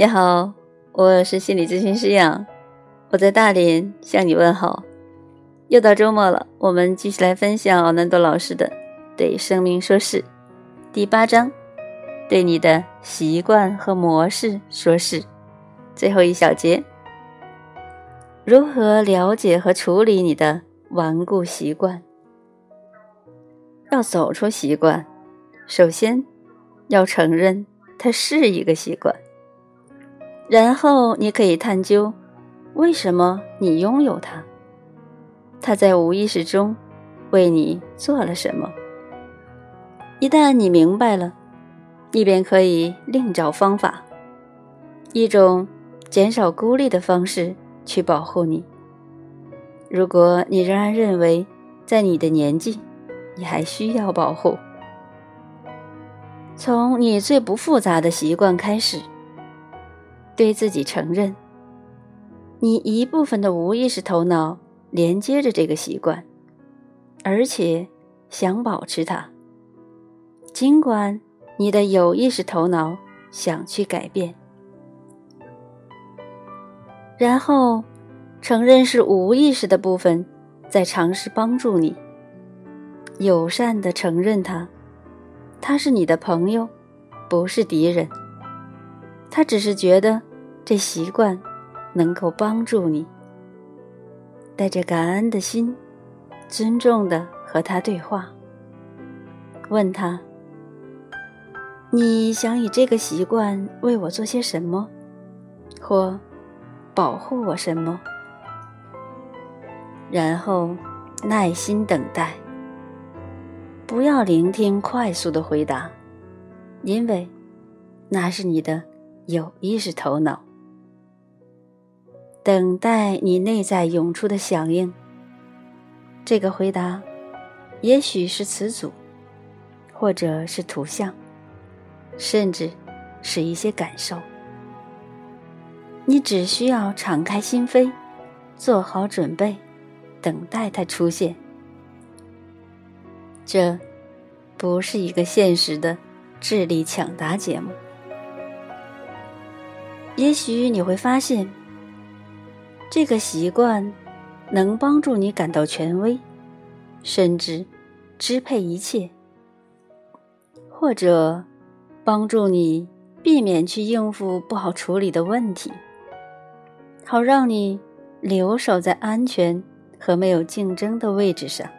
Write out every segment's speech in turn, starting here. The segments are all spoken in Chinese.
你好，我是心理咨询师杨，我在大连向你问好。又到周末了，我们继续来分享奥南多老师的《对生命说是》第八章，对你的习惯和模式说是。最后一小节，如何了解和处理你的顽固习惯？要走出习惯，首先要承认它是一个习惯。然后你可以探究，为什么你拥有它？它在无意识中为你做了什么？一旦你明白了，你便可以另找方法，一种减少孤立的方式去保护你。如果你仍然认为在你的年纪，你还需要保护，从你最不复杂的习惯开始。对自己承认，你一部分的无意识头脑连接着这个习惯，而且想保持它，尽管你的有意识头脑想去改变。然后，承认是无意识的部分在尝试帮助你，友善的承认它，他是你的朋友，不是敌人。他只是觉得。这习惯能够帮助你，带着感恩的心，尊重的和他对话，问他：“你想以这个习惯为我做些什么，或保护我什么？”然后耐心等待，不要聆听快速的回答，因为那是你的有意识头脑。等待你内在涌出的响应。这个回答，也许是词组，或者是图像，甚至是一些感受。你只需要敞开心扉，做好准备，等待它出现。这，不是一个现实的智力抢答节目。也许你会发现。这个习惯能帮助你感到权威，甚至支配一切，或者帮助你避免去应付不好处理的问题，好让你留守在安全和没有竞争的位置上。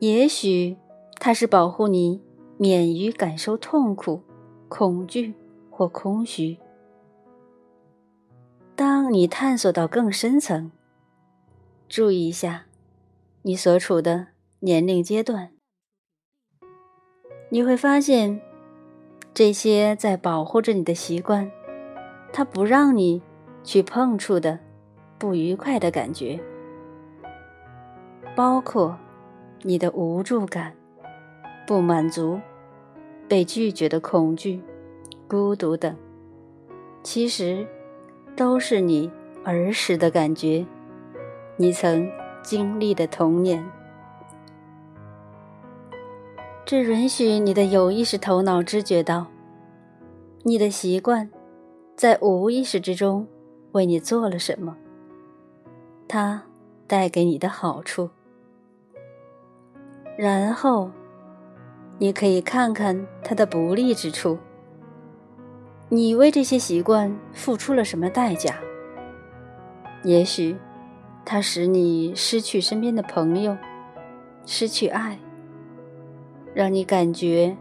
也许它是保护你免于感受痛苦、恐惧或空虚。让你探索到更深层，注意一下你所处的年龄阶段，你会发现这些在保护着你的习惯，它不让你去碰触的不愉快的感觉，包括你的无助感、不满足、被拒绝的恐惧、孤独等，其实。都是你儿时的感觉，你曾经历的童年。这允许你的有意识头脑知觉到，你的习惯在无意识之中为你做了什么，它带给你的好处。然后，你可以看看它的不利之处。你为这些习惯付出了什么代价？也许，它使你失去身边的朋友，失去爱，让你感觉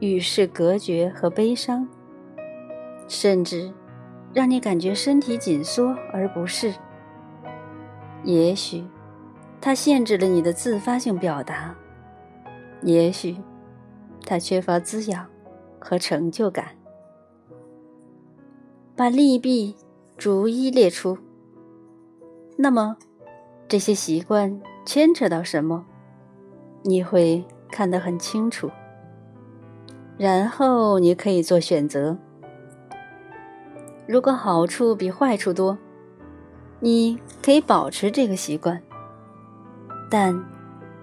与世隔绝和悲伤，甚至让你感觉身体紧缩而不适。也许，它限制了你的自发性表达；也许，它缺乏滋养和成就感。把利弊逐一列出。那么，这些习惯牵扯到什么？你会看得很清楚。然后你可以做选择。如果好处比坏处多，你可以保持这个习惯，但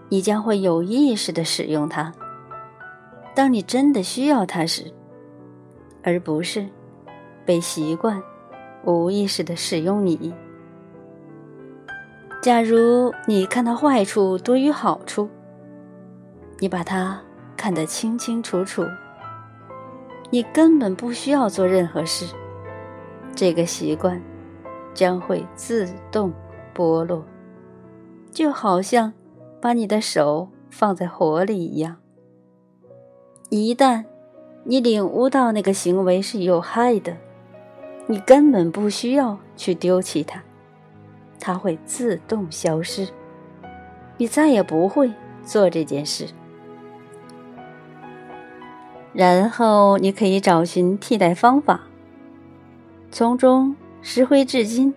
你将会有意识的使用它。当你真的需要它时，而不是。被习惯无意识的使用你。假如你看到坏处多于好处，你把它看得清清楚楚，你根本不需要做任何事，这个习惯将会自动剥落，就好像把你的手放在火里一样。一旦你领悟到那个行为是有害的，你根本不需要去丢弃它。它会自动消失，你再也不会做这件事。然后你可以找寻替代方法，从中拾回至今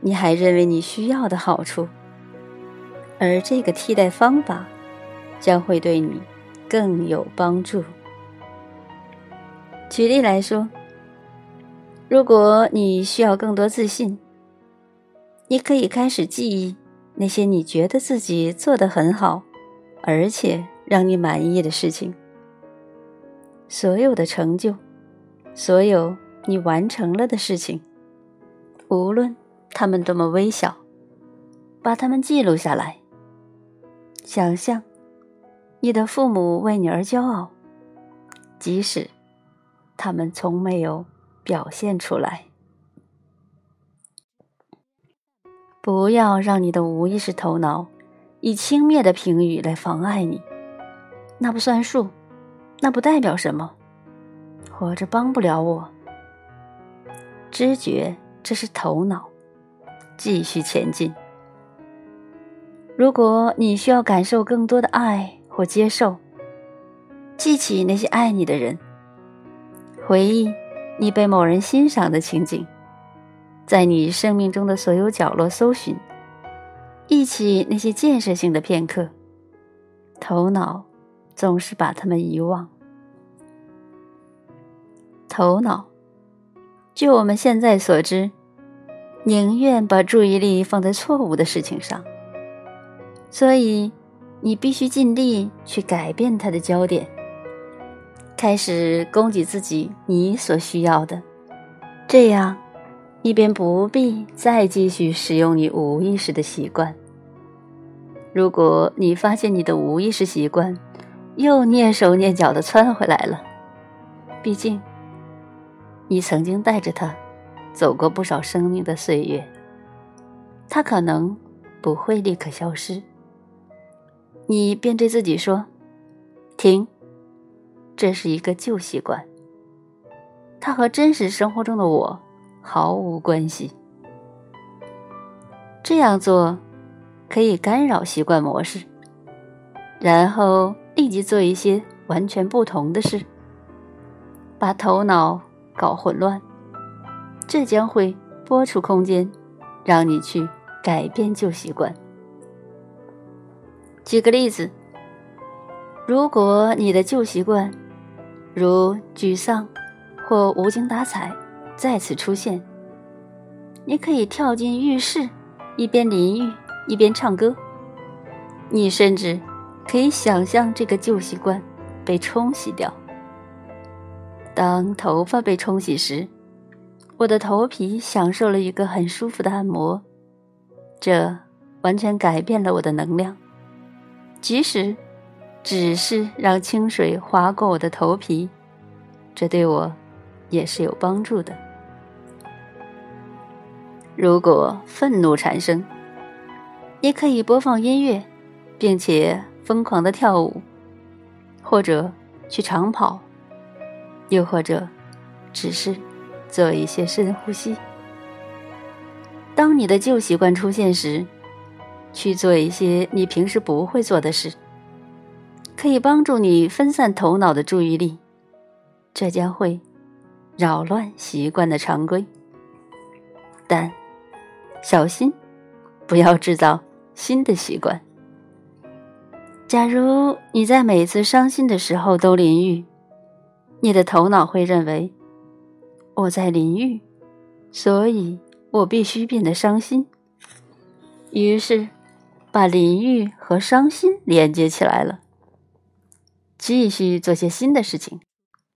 你还认为你需要的好处，而这个替代方法将会对你更有帮助。举例来说，如果你需要更多自信。你可以开始记忆那些你觉得自己做得很好，而且让你满意的事情。所有的成就，所有你完成了的事情，无论他们多么微小，把它们记录下来。想象你的父母为你而骄傲，即使他们从没有表现出来。不要让你的无意识头脑以轻蔑的评语来妨碍你，那不算数，那不代表什么，活着帮不了我。知觉，这是头脑，继续前进。如果你需要感受更多的爱或接受，记起那些爱你的人，回忆你被某人欣赏的情景。在你生命中的所有角落搜寻，忆起那些建设性的片刻。头脑总是把它们遗忘。头脑，据我们现在所知，宁愿把注意力放在错误的事情上。所以，你必须尽力去改变它的焦点，开始供给自己你所需要的，这样。你便不必再继续使用你无意识的习惯。如果你发现你的无意识习惯又蹑手蹑脚的窜回来了，毕竟你曾经带着它走过不少生命的岁月，它可能不会立刻消失。你便对自己说：“停，这是一个旧习惯，它和真实生活中的我。”毫无关系。这样做可以干扰习惯模式，然后立即做一些完全不同的事，把头脑搞混乱。这将会拨出空间，让你去改变旧习惯。举个例子，如果你的旧习惯如沮丧或无精打采。再次出现，你可以跳进浴室，一边淋浴一边唱歌。你甚至可以想象这个旧习惯被冲洗掉。当头发被冲洗时，我的头皮享受了一个很舒服的按摩，这完全改变了我的能量。即使只是让清水划过我的头皮，这对我也是有帮助的。如果愤怒产生，你可以播放音乐，并且疯狂的跳舞，或者去长跑，又或者只是做一些深呼吸。当你的旧习惯出现时，去做一些你平时不会做的事，可以帮助你分散头脑的注意力，这将会扰乱习惯的常规，但。小心，不要制造新的习惯。假如你在每次伤心的时候都淋浴，你的头脑会认为我在淋浴，所以我必须变得伤心。于是，把淋浴和伤心连接起来了。继续做些新的事情，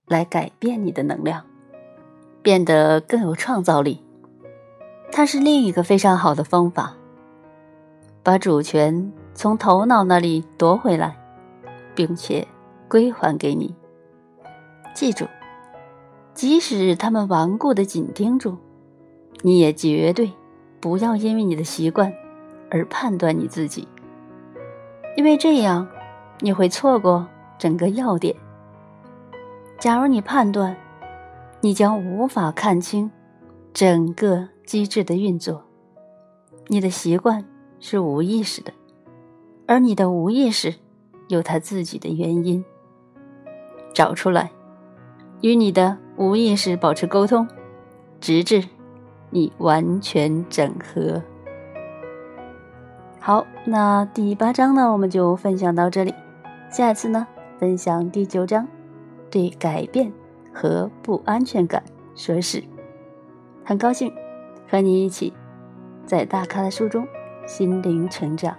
来改变你的能量，变得更有创造力。它是另一个非常好的方法，把主权从头脑那里夺回来，并且归还给你。记住，即使他们顽固的紧盯住，你也绝对不要因为你的习惯而判断你自己，因为这样你会错过整个要点。假如你判断，你将无法看清整个机制的运作。你的习惯是无意识的，而你的无意识有它自己的原因。找出来，与你的无意识保持沟通，直至你完全整合。好，那第八章呢，我们就分享到这里。下一次呢，分享第九章。对改变和不安全感说是，很高兴和你一起在大咖的书中心灵成长。